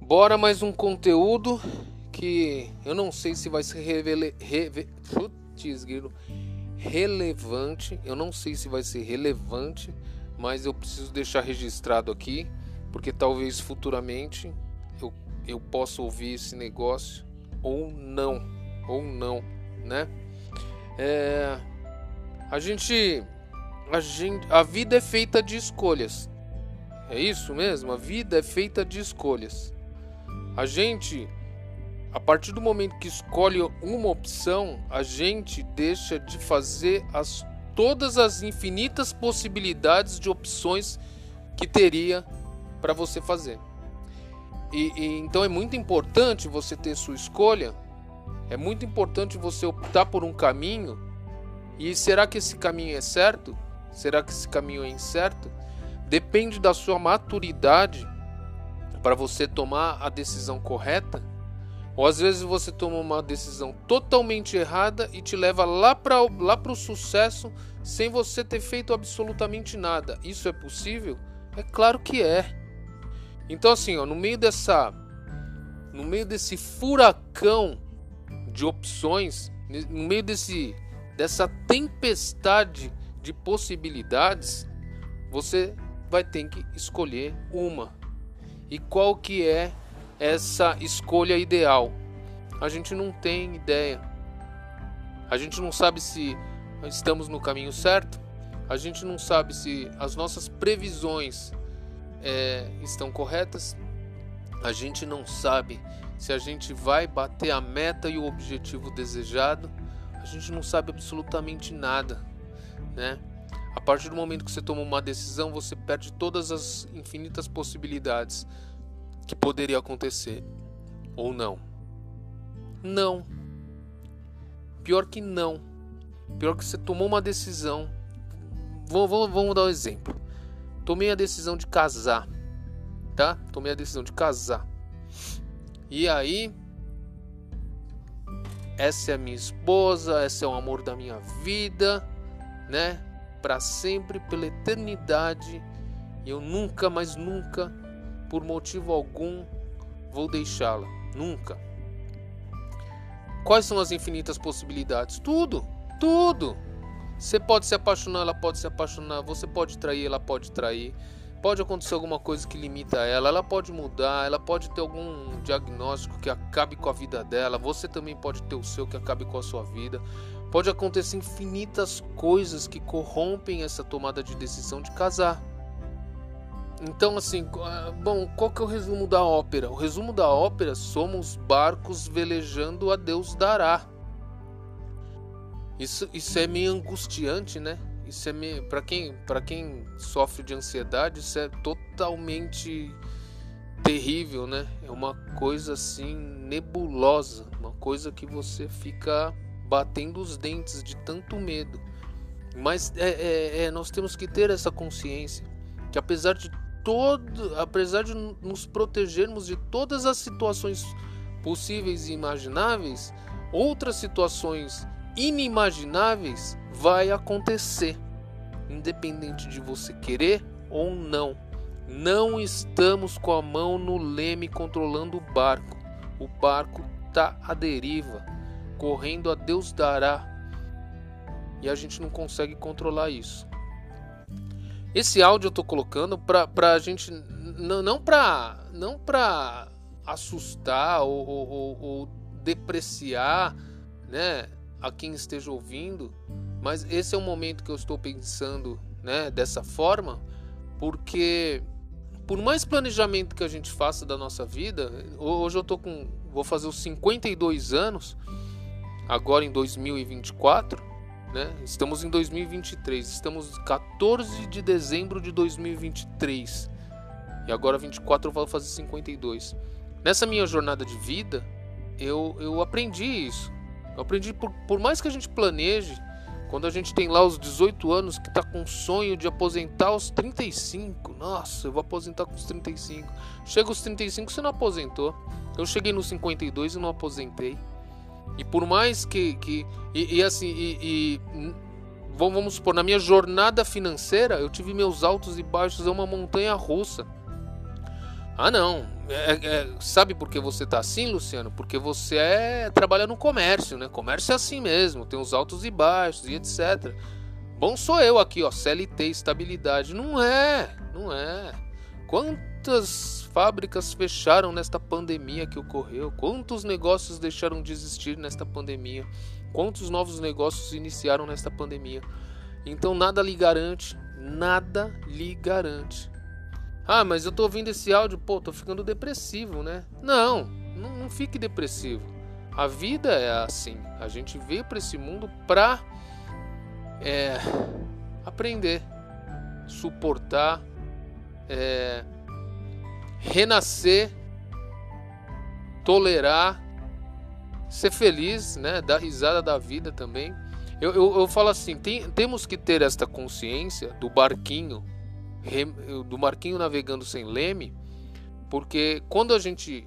Bora mais um conteúdo que eu não sei se vai ser revele, reve, putz, relevante. Eu não sei se vai ser relevante, mas eu preciso deixar registrado aqui, porque talvez futuramente eu, eu possa ouvir esse negócio ou não, ou não, né? É, a gente, a gente, a vida é feita de escolhas. É isso mesmo, a vida é feita de escolhas. A gente, a partir do momento que escolhe uma opção, a gente deixa de fazer as, todas as infinitas possibilidades de opções que teria para você fazer. E, e, então é muito importante você ter sua escolha. É muito importante você optar por um caminho. E será que esse caminho é certo? Será que esse caminho é incerto? Depende da sua maturidade para você tomar a decisão correta, ou às vezes você toma uma decisão totalmente errada e te leva lá para lá o sucesso sem você ter feito absolutamente nada. Isso é possível? É claro que é. Então assim, ó, no meio dessa no meio desse furacão de opções, no meio desse dessa tempestade de possibilidades, você vai ter que escolher uma. E qual que é essa escolha ideal? A gente não tem ideia. A gente não sabe se estamos no caminho certo. A gente não sabe se as nossas previsões é, estão corretas. A gente não sabe se a gente vai bater a meta e o objetivo desejado. A gente não sabe absolutamente nada, né? A partir do momento que você toma uma decisão, você perde todas as infinitas possibilidades que poderia acontecer ou não. Não. Pior que não. Pior que você tomou uma decisão. Vamos, vamos dar um exemplo. Tomei a decisão de casar, tá? Tomei a decisão de casar. E aí, essa é a minha esposa, essa é o amor da minha vida, né? Para sempre, pela eternidade. E eu nunca, mais nunca, por motivo algum, vou deixá-la. Nunca. Quais são as infinitas possibilidades? Tudo, tudo. Você pode se apaixonar, ela pode se apaixonar. Você pode trair, ela pode trair. Pode acontecer alguma coisa que limita ela, ela pode mudar, ela pode ter algum diagnóstico que acabe com a vida dela. Você também pode ter o seu que acabe com a sua vida. Pode acontecer infinitas coisas que corrompem essa tomada de decisão de casar. Então, assim, ah, bom, qual que é o resumo da ópera? O resumo da ópera somos barcos velejando a Deus dará. Isso, isso é meio angustiante, né? Isso é meio, para quem, para quem sofre de ansiedade, isso é totalmente terrível, né? É uma coisa assim nebulosa, uma coisa que você fica batendo os dentes de tanto medo. Mas é, é, é, nós temos que ter essa consciência que apesar de todo, apesar de nos protegermos de todas as situações possíveis e imagináveis, outras situações inimagináveis vai acontecer, independente de você querer ou não. Não estamos com a mão no leme controlando o barco. O barco está à deriva correndo a Deus dará. E a gente não consegue controlar isso. Esse áudio eu tô colocando pra, pra gente. Não, não pra. Não pra assustar ou, ou, ou depreciar né, a quem esteja ouvindo. Mas esse é o momento que eu estou pensando né, dessa forma. Porque por mais planejamento que a gente faça da nossa vida, hoje eu tô com. Vou fazer os 52 anos agora em 2024, né? Estamos em 2023, estamos 14 de dezembro de 2023 e agora 24 eu vou fazer 52. Nessa minha jornada de vida, eu, eu aprendi isso. Eu aprendi por, por mais que a gente planeje, quando a gente tem lá os 18 anos que tá com sonho de aposentar aos 35. Nossa, eu vou aposentar com os 35. Chega aos 35, você não aposentou. Eu cheguei nos 52 e não aposentei. E por mais que. que e, e assim, e, e, vamos supor, na minha jornada financeira, eu tive meus altos e baixos, é uma montanha russa. Ah, não. É, é, sabe por que você tá assim, Luciano? Porque você é trabalha no comércio, né? Comércio é assim mesmo, tem os altos e baixos e etc. Bom sou eu aqui, ó, CLT, estabilidade. Não é, não é. Quantas fábricas fecharam nesta pandemia que ocorreu? Quantos negócios deixaram de existir nesta pandemia? Quantos novos negócios iniciaram nesta pandemia? Então nada lhe garante, nada lhe garante. Ah, mas eu tô ouvindo esse áudio, pô, tô ficando depressivo, né? Não, não, não fique depressivo. A vida é assim. A gente veio para esse mundo pra é, aprender, suportar, é, renascer, tolerar ser feliz, né? Dar risada da vida também. Eu, eu, eu falo assim, tem, temos que ter esta consciência do barquinho, do barquinho navegando sem leme, porque quando a gente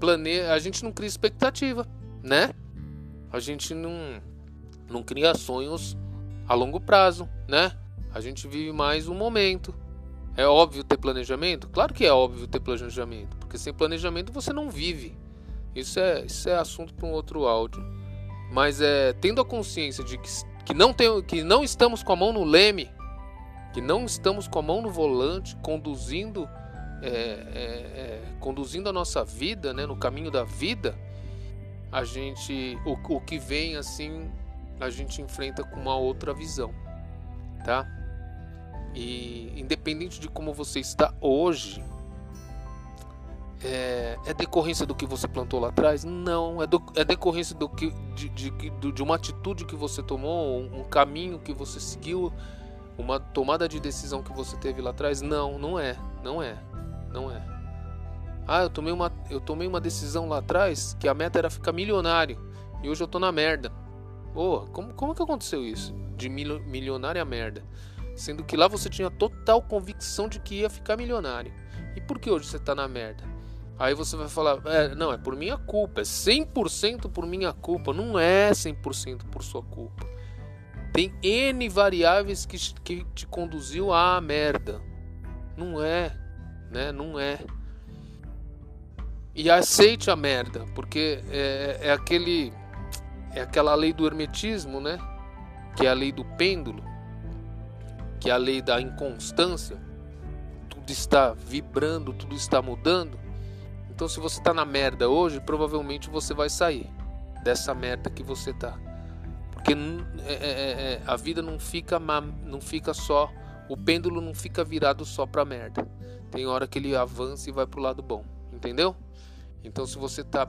planeja, a gente não cria expectativa, né? A gente não, não cria sonhos a longo prazo, né? A gente vive mais um momento. É óbvio ter planejamento? Claro que é óbvio ter planejamento, porque sem planejamento você não vive. Isso é, isso é assunto para um outro áudio. Mas é tendo a consciência de que, que, não tem, que não estamos com a mão no leme, que não estamos com a mão no volante, conduzindo, é, é, é, conduzindo a nossa vida, né, no caminho da vida, a gente, o, o que vem assim, a gente enfrenta com uma outra visão, tá? E independente de como você está hoje, é, é, decorrência do que você plantou lá atrás? Não, é, do, é decorrência do que, de, de, de, de uma atitude que você tomou, um, um, caminho que você seguiu, uma tomada de decisão que você teve lá atrás? Não, não é, não é, não é. Ah, eu tomei uma, eu tomei uma decisão lá atrás que a meta era ficar milionário e hoje eu tô na merda. Boa, como, como que aconteceu isso? De milionário a merda. Sendo que lá você tinha total convicção de que ia ficar milionário. E por que hoje você tá na merda? Aí você vai falar, é, não, é por minha culpa, é 100% por minha culpa. Não é 100% por sua culpa. Tem N variáveis que, que te conduziu à merda. Não é, né? Não é. E aceite a merda, porque é, é aquele é aquela lei do hermetismo, né? Que é a lei do pêndulo, que é a lei da inconstância. Tudo está vibrando, tudo está mudando. Então, se você tá na merda hoje, provavelmente você vai sair dessa merda que você tá. Porque é, é, é, é, a vida não fica, não fica só. O pêndulo não fica virado só pra merda. Tem hora que ele avança e vai pro lado bom. Entendeu? Então, se você tá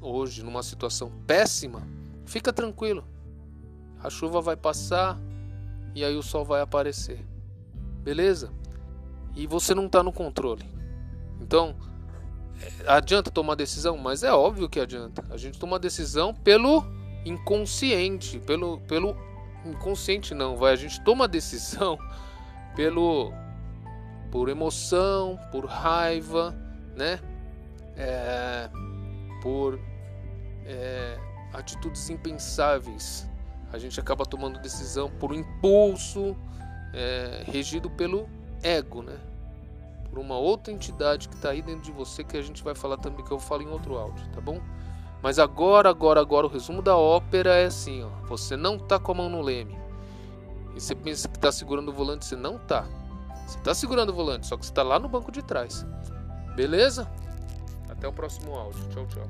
hoje numa situação péssima, fica tranquilo. A chuva vai passar e aí o sol vai aparecer. Beleza? E você não tá no controle. Então, adianta tomar decisão? Mas é óbvio que adianta. A gente toma decisão pelo inconsciente, pelo pelo inconsciente não, vai. A gente toma decisão pelo por emoção, por raiva, né? É, por é, atitudes impensáveis. A gente acaba tomando decisão por um impulso é, regido pelo ego, né? por uma outra entidade que está aí dentro de você que a gente vai falar também que eu falo em outro áudio, tá bom? Mas agora, agora, agora, o resumo da ópera é assim: ó, você não tá com a mão no leme. E você pensa que tá segurando o volante, você não tá. Você tá segurando o volante, só que você tá lá no banco de trás. Beleza? Até o próximo áudio. Tchau, tchau.